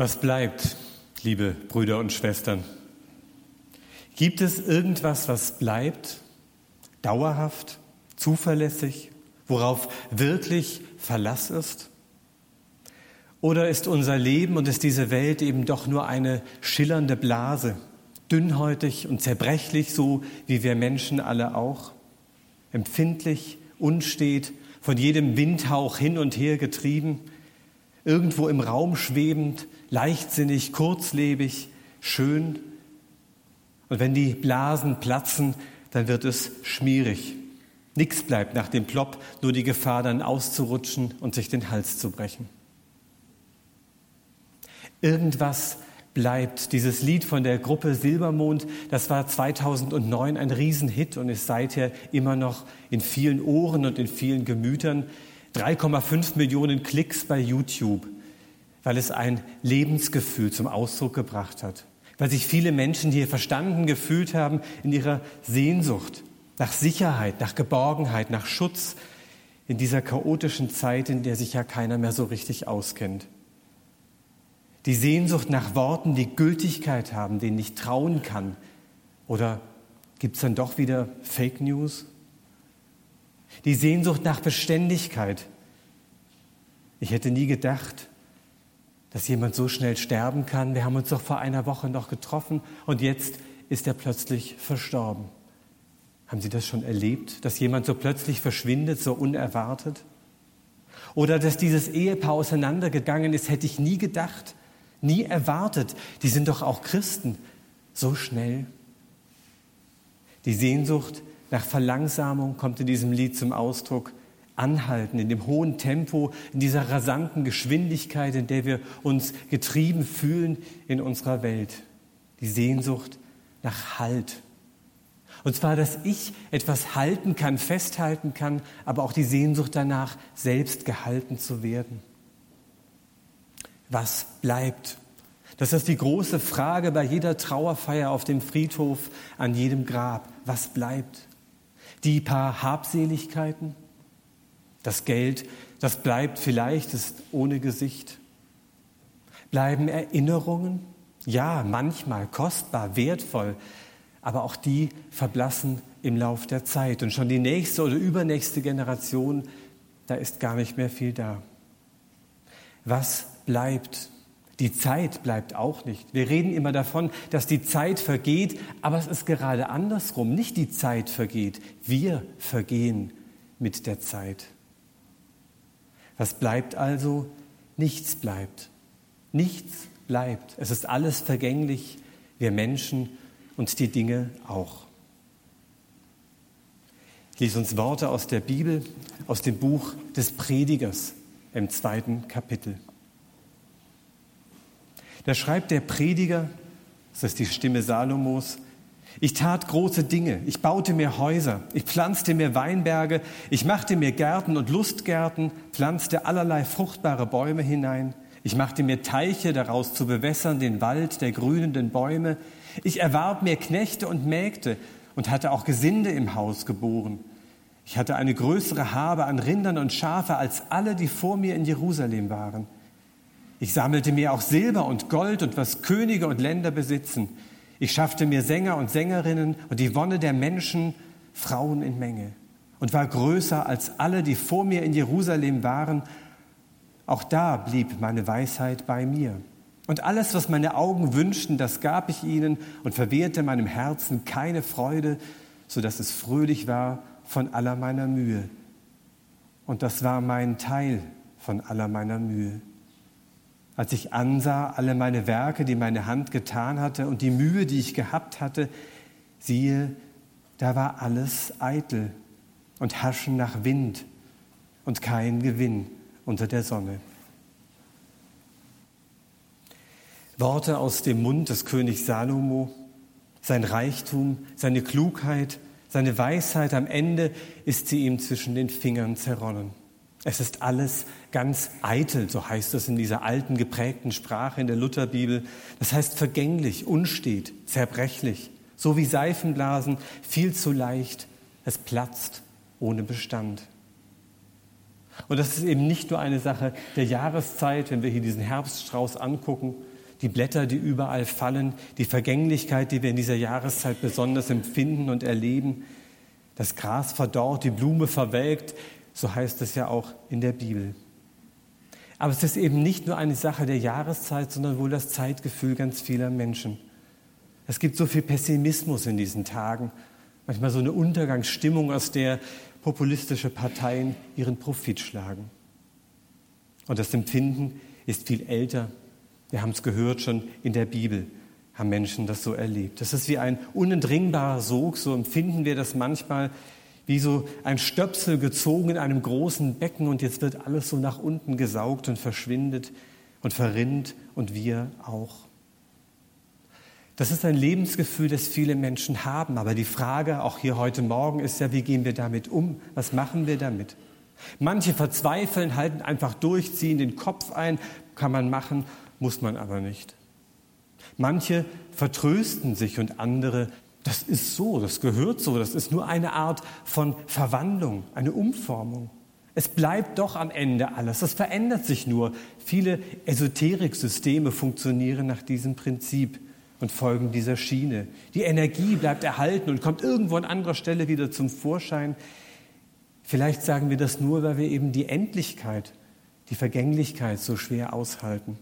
Was bleibt, liebe Brüder und Schwestern? Gibt es irgendwas, was bleibt, dauerhaft, zuverlässig, worauf wirklich Verlass ist? Oder ist unser Leben und ist diese Welt eben doch nur eine schillernde Blase, dünnhäutig und zerbrechlich, so wie wir Menschen alle auch, empfindlich, unstet, von jedem Windhauch hin und her getrieben, irgendwo im Raum schwebend, leichtsinnig, kurzlebig, schön. Und wenn die Blasen platzen, dann wird es schmierig. Nichts bleibt nach dem Plopp, nur die Gefahr dann auszurutschen und sich den Hals zu brechen. Irgendwas bleibt. Dieses Lied von der Gruppe Silbermond, das war 2009 ein Riesenhit und ist seither immer noch in vielen Ohren und in vielen Gemütern. 3,5 Millionen Klicks bei YouTube weil es ein Lebensgefühl zum Ausdruck gebracht hat, weil sich viele Menschen hier verstanden gefühlt haben in ihrer Sehnsucht nach Sicherheit, nach Geborgenheit, nach Schutz in dieser chaotischen Zeit, in der sich ja keiner mehr so richtig auskennt. Die Sehnsucht nach Worten, die Gültigkeit haben, denen ich trauen kann. Oder gibt es dann doch wieder Fake News? Die Sehnsucht nach Beständigkeit. Ich hätte nie gedacht, dass jemand so schnell sterben kann. Wir haben uns doch vor einer Woche noch getroffen und jetzt ist er plötzlich verstorben. Haben Sie das schon erlebt, dass jemand so plötzlich verschwindet, so unerwartet? Oder dass dieses Ehepaar auseinandergegangen ist, hätte ich nie gedacht, nie erwartet. Die sind doch auch Christen. So schnell. Die Sehnsucht nach Verlangsamung kommt in diesem Lied zum Ausdruck anhalten, in dem hohen Tempo, in dieser rasanten Geschwindigkeit, in der wir uns getrieben fühlen in unserer Welt. Die Sehnsucht nach Halt. Und zwar, dass ich etwas halten kann, festhalten kann, aber auch die Sehnsucht danach, selbst gehalten zu werden. Was bleibt? Das ist die große Frage bei jeder Trauerfeier auf dem Friedhof, an jedem Grab. Was bleibt? Die paar Habseligkeiten? Das Geld, das bleibt vielleicht, ist ohne Gesicht. Bleiben Erinnerungen? Ja, manchmal kostbar, wertvoll, aber auch die verblassen im Lauf der Zeit. Und schon die nächste oder übernächste Generation, da ist gar nicht mehr viel da. Was bleibt? Die Zeit bleibt auch nicht. Wir reden immer davon, dass die Zeit vergeht, aber es ist gerade andersrum. Nicht die Zeit vergeht, wir vergehen mit der Zeit. Was bleibt also? Nichts bleibt. Nichts bleibt. Es ist alles vergänglich, wir Menschen und die Dinge auch. Ich lese uns Worte aus der Bibel, aus dem Buch des Predigers im zweiten Kapitel. Da schreibt der Prediger, das ist die Stimme Salomos, ich tat große Dinge. Ich baute mir Häuser. Ich pflanzte mir Weinberge. Ich machte mir Gärten und Lustgärten, pflanzte allerlei fruchtbare Bäume hinein. Ich machte mir Teiche daraus zu bewässern, den Wald der grünenden Bäume. Ich erwarb mir Knechte und Mägde und hatte auch Gesinde im Haus geboren. Ich hatte eine größere Habe an Rindern und Schafe als alle, die vor mir in Jerusalem waren. Ich sammelte mir auch Silber und Gold und was Könige und Länder besitzen. Ich schaffte mir Sänger und Sängerinnen und die Wonne der Menschen, Frauen in Menge und war größer als alle, die vor mir in Jerusalem waren. Auch da blieb meine Weisheit bei mir. Und alles, was meine Augen wünschten, das gab ich ihnen und verwehrte meinem Herzen keine Freude, so dass es fröhlich war von aller meiner Mühe. Und das war mein Teil von aller meiner Mühe als ich ansah alle meine Werke, die meine Hand getan hatte und die Mühe, die ich gehabt hatte, siehe, da war alles eitel und Haschen nach Wind und kein Gewinn unter der Sonne. Worte aus dem Mund des Königs Salomo, sein Reichtum, seine Klugheit, seine Weisheit, am Ende ist sie ihm zwischen den Fingern zerronnen. Es ist alles ganz eitel, so heißt es in dieser alten geprägten Sprache in der Lutherbibel. Das heißt vergänglich, unstet, zerbrechlich, so wie Seifenblasen, viel zu leicht. Es platzt ohne Bestand. Und das ist eben nicht nur eine Sache der Jahreszeit, wenn wir hier diesen Herbststrauß angucken, die Blätter, die überall fallen, die Vergänglichkeit, die wir in dieser Jahreszeit besonders empfinden und erleben. Das Gras verdorrt, die Blume verwelkt, so heißt es ja auch in der Bibel. Aber es ist eben nicht nur eine Sache der Jahreszeit, sondern wohl das Zeitgefühl ganz vieler Menschen. Es gibt so viel Pessimismus in diesen Tagen, manchmal so eine Untergangsstimmung, aus der populistische Parteien ihren Profit schlagen. Und das Empfinden ist viel älter. Wir haben es gehört schon in der Bibel, haben Menschen das so erlebt. Das ist wie ein unentringbarer Sog, so empfinden wir das manchmal, wie so ein Stöpsel gezogen in einem großen Becken und jetzt wird alles so nach unten gesaugt und verschwindet und verrinnt und wir auch. Das ist ein Lebensgefühl, das viele Menschen haben. Aber die Frage, auch hier heute Morgen, ist ja, wie gehen wir damit um? Was machen wir damit? Manche verzweifeln, halten einfach durch, ziehen den Kopf ein, kann man machen, muss man aber nicht. Manche vertrösten sich und andere, das ist so, das gehört so, das ist nur eine Art von Verwandlung, eine Umformung. Es bleibt doch am Ende alles, das verändert sich nur. Viele Esoteriksysteme funktionieren nach diesem Prinzip und folgen dieser Schiene. Die Energie bleibt erhalten und kommt irgendwo an anderer Stelle wieder zum Vorschein. Vielleicht sagen wir das nur, weil wir eben die Endlichkeit, die Vergänglichkeit so schwer aushalten.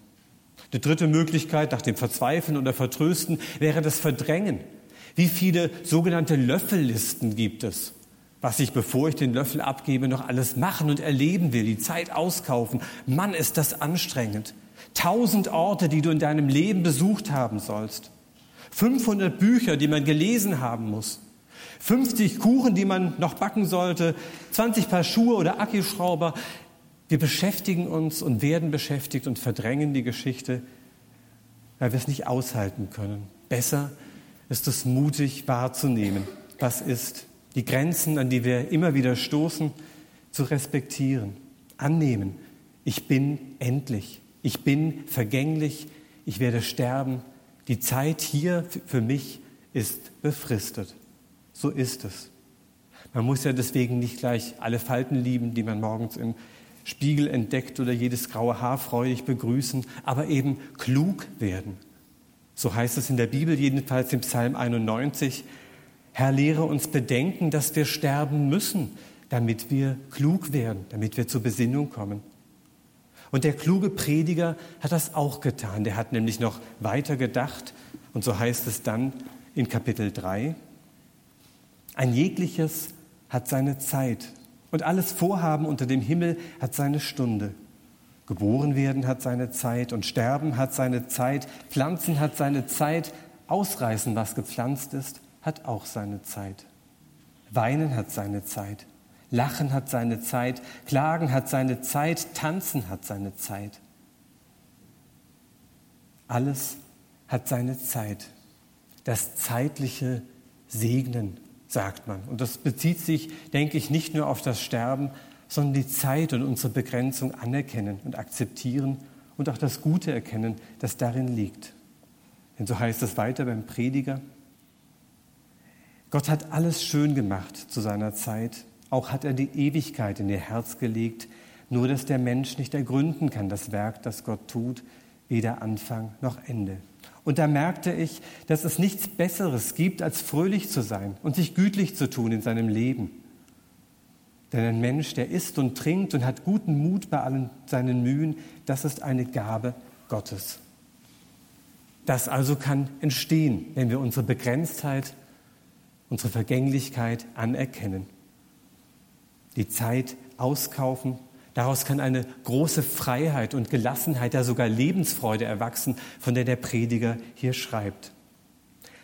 Die dritte Möglichkeit nach dem Verzweifeln oder Vertrösten wäre das Verdrängen. Wie viele sogenannte Löffellisten gibt es? Was ich, bevor ich den Löffel abgebe, noch alles machen und erleben will, die Zeit auskaufen. Mann, ist das anstrengend. Tausend Orte, die du in deinem Leben besucht haben sollst. 500 Bücher, die man gelesen haben muss. 50 Kuchen, die man noch backen sollte. 20 Paar Schuhe oder Akkuschrauber. Wir beschäftigen uns und werden beschäftigt und verdrängen die Geschichte, weil wir es nicht aushalten können. Besser ist es mutig wahrzunehmen, was ist, die Grenzen, an die wir immer wieder stoßen, zu respektieren, annehmen. Ich bin endlich. Ich bin vergänglich, ich werde sterben. Die Zeit hier für mich ist befristet. So ist es. Man muss ja deswegen nicht gleich alle Falten lieben, die man morgens im Spiegel entdeckt oder jedes graue Haar freudig begrüßen, aber eben klug werden. So heißt es in der Bibel, jedenfalls im Psalm 91. Herr, lehre uns bedenken, dass wir sterben müssen, damit wir klug werden, damit wir zur Besinnung kommen. Und der kluge Prediger hat das auch getan. Der hat nämlich noch weiter gedacht. Und so heißt es dann in Kapitel 3, ein jegliches hat seine Zeit und alles Vorhaben unter dem Himmel hat seine Stunde. Geboren werden hat seine Zeit und sterben hat seine Zeit, pflanzen hat seine Zeit, ausreißen, was gepflanzt ist, hat auch seine Zeit. Weinen hat seine Zeit Lachen hat seine Zeit, Klagen hat seine Zeit, Tanzen hat seine Zeit. Alles hat seine Zeit. Das zeitliche Segnen, sagt man. Und das bezieht sich, denke ich, nicht nur auf das Sterben, sondern die Zeit und unsere Begrenzung anerkennen und akzeptieren und auch das Gute erkennen, das darin liegt. Denn so heißt es weiter beim Prediger. Gott hat alles schön gemacht zu seiner Zeit auch hat er die Ewigkeit in ihr Herz gelegt, nur dass der Mensch nicht ergründen kann, das Werk, das Gott tut, weder Anfang noch Ende. Und da merkte ich, dass es nichts Besseres gibt, als fröhlich zu sein und sich gütlich zu tun in seinem Leben. Denn ein Mensch, der isst und trinkt und hat guten Mut bei allen seinen Mühen, das ist eine Gabe Gottes. Das also kann entstehen, wenn wir unsere Begrenztheit, unsere Vergänglichkeit anerkennen die Zeit auskaufen. Daraus kann eine große Freiheit und Gelassenheit, ja sogar Lebensfreude erwachsen, von der der Prediger hier schreibt.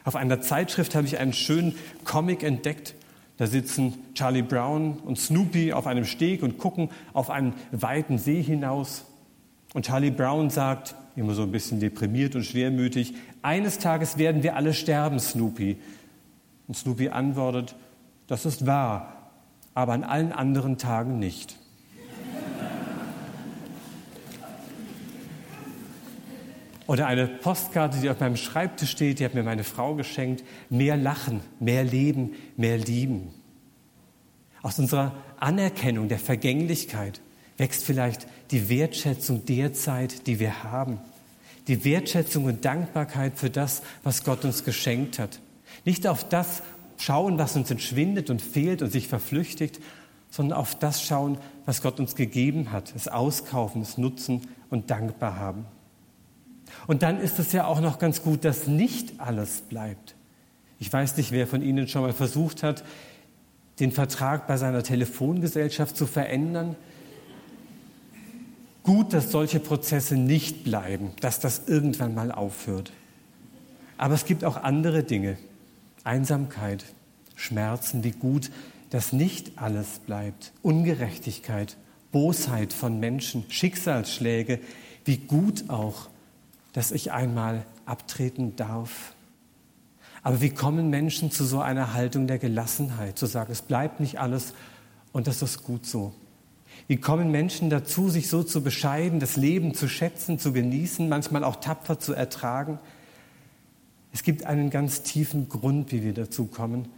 Auf einer Zeitschrift habe ich einen schönen Comic entdeckt. Da sitzen Charlie Brown und Snoopy auf einem Steg und gucken auf einen weiten See hinaus. Und Charlie Brown sagt, immer so ein bisschen deprimiert und schwermütig, eines Tages werden wir alle sterben, Snoopy. Und Snoopy antwortet, das ist wahr, aber an allen anderen Tagen nicht. Oder eine Postkarte, die auf meinem Schreibtisch steht, die hat mir meine Frau geschenkt. Mehr lachen, mehr leben, mehr lieben. Aus unserer Anerkennung der Vergänglichkeit wächst vielleicht die Wertschätzung der Zeit, die wir haben. Die Wertschätzung und Dankbarkeit für das, was Gott uns geschenkt hat. Nicht auf das schauen, was uns entschwindet und fehlt und sich verflüchtigt, sondern auf das schauen, was Gott uns gegeben hat, es auskaufen, es nutzen und dankbar haben. Und dann ist es ja auch noch ganz gut, dass nicht alles bleibt. Ich weiß nicht, wer von Ihnen schon mal versucht hat, den Vertrag bei seiner Telefongesellschaft zu verändern. Gut, dass solche Prozesse nicht bleiben, dass das irgendwann mal aufhört. Aber es gibt auch andere Dinge. Einsamkeit, Schmerzen, wie gut, dass nicht alles bleibt. Ungerechtigkeit, Bosheit von Menschen, Schicksalsschläge, wie gut auch, dass ich einmal abtreten darf. Aber wie kommen Menschen zu so einer Haltung der Gelassenheit, zu sagen, es bleibt nicht alles und das ist gut so? Wie kommen Menschen dazu, sich so zu bescheiden, das Leben zu schätzen, zu genießen, manchmal auch tapfer zu ertragen? Es gibt einen ganz tiefen Grund, wie wir dazu kommen.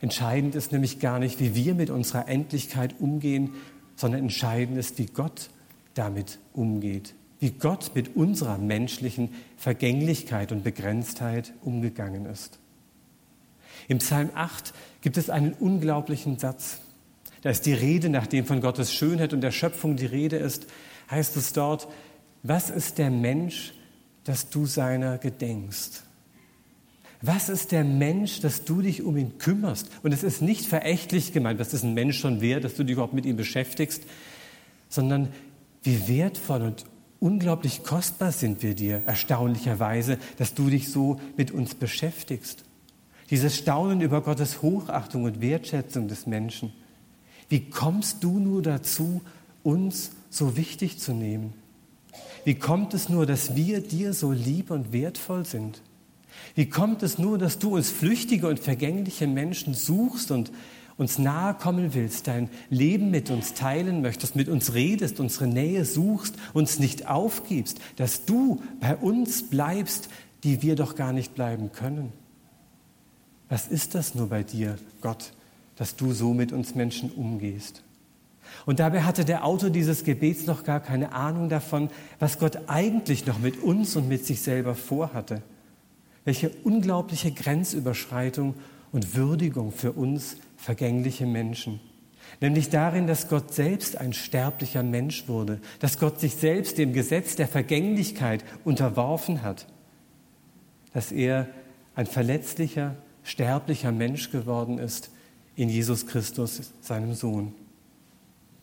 Entscheidend ist nämlich gar nicht, wie wir mit unserer Endlichkeit umgehen, sondern entscheidend ist, wie Gott damit umgeht, wie Gott mit unserer menschlichen Vergänglichkeit und Begrenztheit umgegangen ist. Im Psalm 8 gibt es einen unglaublichen Satz. Da ist die Rede, nachdem von Gottes Schönheit und der Schöpfung die Rede ist, heißt es dort, was ist der Mensch, dass du seiner gedenkst? Was ist der Mensch, dass du dich um ihn kümmerst? Und es ist nicht verächtlich gemeint, was ist ein Mensch schon wert, dass du dich überhaupt mit ihm beschäftigst, sondern wie wertvoll und unglaublich kostbar sind wir dir, erstaunlicherweise, dass du dich so mit uns beschäftigst. Dieses Staunen über Gottes Hochachtung und Wertschätzung des Menschen. Wie kommst du nur dazu, uns so wichtig zu nehmen? Wie kommt es nur, dass wir dir so lieb und wertvoll sind? Wie kommt es nur, dass du uns flüchtige und vergängliche Menschen suchst und uns nahe kommen willst, dein Leben mit uns teilen möchtest, mit uns redest, unsere Nähe suchst, uns nicht aufgibst, dass du bei uns bleibst, die wir doch gar nicht bleiben können? Was ist das nur bei dir, Gott, dass du so mit uns Menschen umgehst? Und dabei hatte der Autor dieses Gebets noch gar keine Ahnung davon, was Gott eigentlich noch mit uns und mit sich selber vorhatte. Welche unglaubliche Grenzüberschreitung und Würdigung für uns vergängliche Menschen. Nämlich darin, dass Gott selbst ein sterblicher Mensch wurde, dass Gott sich selbst dem Gesetz der Vergänglichkeit unterworfen hat, dass er ein verletzlicher, sterblicher Mensch geworden ist in Jesus Christus, seinem Sohn.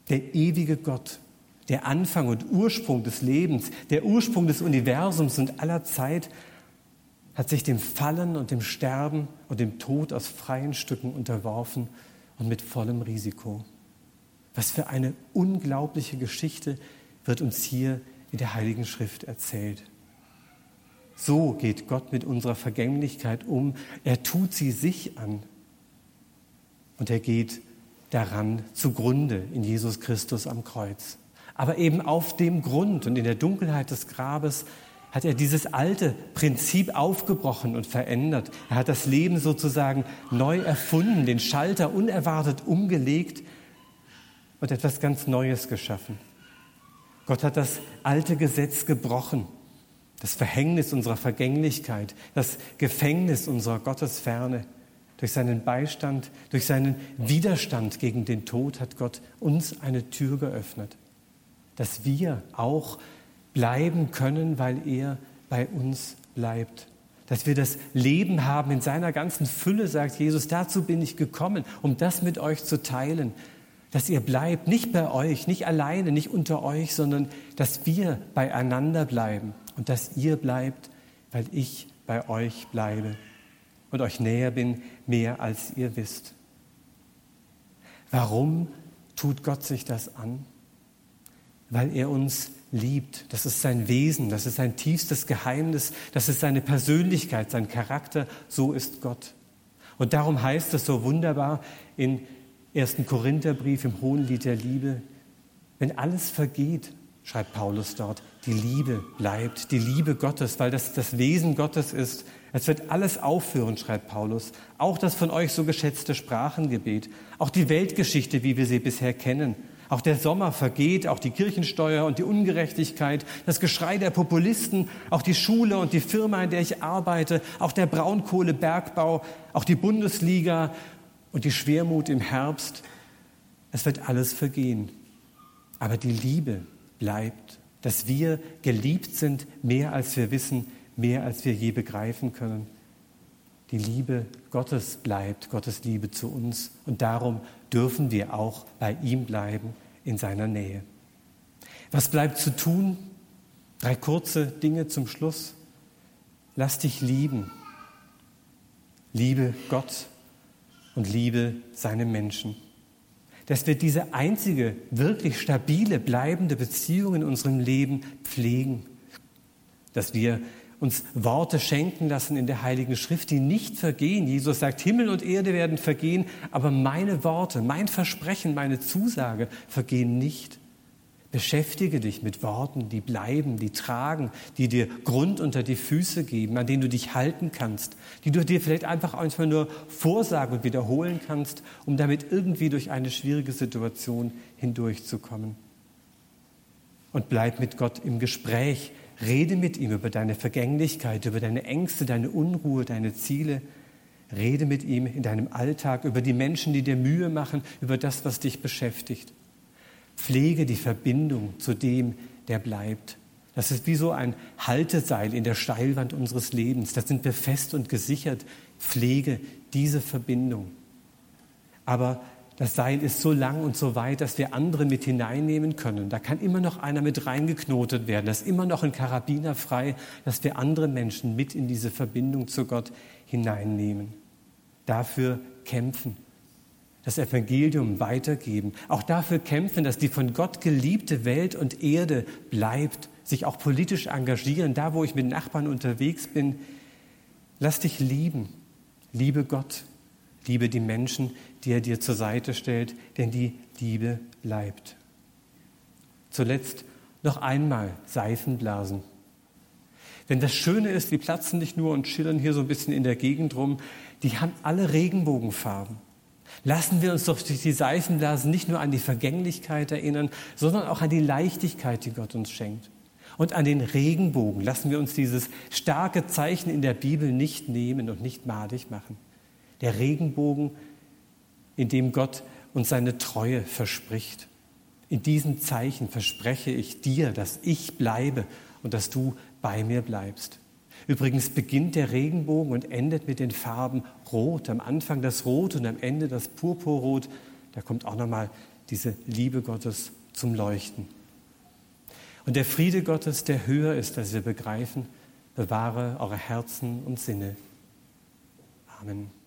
Der ewige Gott, der Anfang und Ursprung des Lebens, der Ursprung des Universums und aller Zeit, hat sich dem Fallen und dem Sterben und dem Tod aus freien Stücken unterworfen und mit vollem Risiko. Was für eine unglaubliche Geschichte wird uns hier in der Heiligen Schrift erzählt. So geht Gott mit unserer Vergänglichkeit um. Er tut sie sich an. Und er geht daran zugrunde in Jesus Christus am Kreuz. Aber eben auf dem Grund und in der Dunkelheit des Grabes hat er dieses alte Prinzip aufgebrochen und verändert. Er hat das Leben sozusagen neu erfunden, den Schalter unerwartet umgelegt und etwas ganz Neues geschaffen. Gott hat das alte Gesetz gebrochen, das Verhängnis unserer Vergänglichkeit, das Gefängnis unserer Gottesferne. Durch seinen Beistand, durch seinen Widerstand gegen den Tod hat Gott uns eine Tür geöffnet, dass wir auch bleiben können, weil er bei uns bleibt. Dass wir das Leben haben in seiner ganzen Fülle, sagt Jesus, dazu bin ich gekommen, um das mit euch zu teilen. Dass ihr bleibt, nicht bei euch, nicht alleine, nicht unter euch, sondern dass wir beieinander bleiben und dass ihr bleibt, weil ich bei euch bleibe und euch näher bin, mehr als ihr wisst. Warum tut Gott sich das an? Weil er uns liebt. Das ist sein Wesen, das ist sein tiefstes Geheimnis, das ist seine Persönlichkeit, sein Charakter. So ist Gott. Und darum heißt es so wunderbar in 1. Korintherbrief im Hohen Lied der Liebe, wenn alles vergeht, schreibt Paulus dort, die Liebe bleibt, die Liebe Gottes, weil das das Wesen Gottes ist. Es wird alles aufhören, schreibt Paulus. Auch das von euch so geschätzte Sprachengebet, auch die Weltgeschichte, wie wir sie bisher kennen, Auch der Sommer vergeht, auch die Kirchensteuer und die Ungerechtigkeit, das Geschrei der Populisten, auch die Schule und die Firma, in der ich arbeite, auch der Braunkohlebergbau, auch die Bundesliga und die Schwermut im Herbst. Es wird alles vergehen. Aber die Liebe bleibt, dass wir geliebt sind, mehr als wir wissen, mehr als wir je begreifen können. Die Liebe Gottes bleibt, Gottes Liebe zu uns. Und darum dürfen wir auch bei ihm bleiben, in seiner Nähe. Was bleibt zu tun? Drei kurze Dinge zum Schluss. Lass dich lieben. Liebe Gott und liebe seine Menschen. Dass wir diese einzige, wirklich stabile, bleibende Beziehung in unserem Leben pflegen. Dass wir uns Worte schenken lassen in der Heiligen Schrift, die nicht vergehen. Jesus sagt, Himmel und Erde werden vergehen, aber meine Worte, mein Versprechen, meine Zusage vergehen nicht. Beschäftige dich mit Worten, die bleiben, die tragen, die dir Grund unter die Füße geben, an denen du dich halten kannst, die du dir vielleicht einfach manchmal nur vorsagen und wiederholen kannst, um damit irgendwie durch eine schwierige Situation hindurchzukommen. Und bleib mit Gott im Gespräch, Rede mit ihm über deine Vergänglichkeit, über deine Ängste, deine Unruhe, deine Ziele. Rede mit ihm in deinem Alltag über die Menschen, die dir Mühe machen, über das, was dich beschäftigt. Pflege die Verbindung zu dem, der bleibt. Das ist wie so ein Halteseil in der Steilwand unseres Lebens. Da sind wir fest und gesichert. Pflege diese Verbindung. Aber das Seil ist so lang und so weit, dass wir andere mit hineinnehmen können. Da kann immer noch einer mit reingeknotet werden. Da ist immer noch ein Karabiner frei, dass wir andere Menschen mit in diese Verbindung zu Gott hineinnehmen. Dafür kämpfen, das Evangelium weitergeben, auch dafür kämpfen, dass die von Gott geliebte Welt und Erde bleibt, sich auch politisch engagieren, da wo ich mit Nachbarn unterwegs bin. Lass dich lieben, liebe Gott, liebe die Menschen, die er dir zur Seite stellt, denn die Liebe bleibt. Zuletzt noch einmal Seifenblasen. Denn das Schöne ist, die platzen nicht nur und schillern hier so ein bisschen in der Gegend rum, die haben alle Regenbogenfarben. Lassen wir uns doch durch die Seifenblasen nicht nur an die Vergänglichkeit erinnern, sondern auch an die Leichtigkeit, die Gott uns schenkt. Und an den Regenbogen lassen wir uns dieses starke Zeichen in der Bibel nicht nehmen und nicht madig machen. Der Regenbogen in dem Gott uns seine Treue verspricht. In diesem Zeichen verspreche ich dir, dass ich bleibe und dass du bei mir bleibst. Übrigens beginnt der Regenbogen und endet mit den Farben Rot. Am Anfang das Rot und am Ende das Purpurrot. Da kommt auch nochmal diese Liebe Gottes zum Leuchten. Und der Friede Gottes, der höher ist, als wir begreifen, bewahre eure Herzen und Sinne. Amen.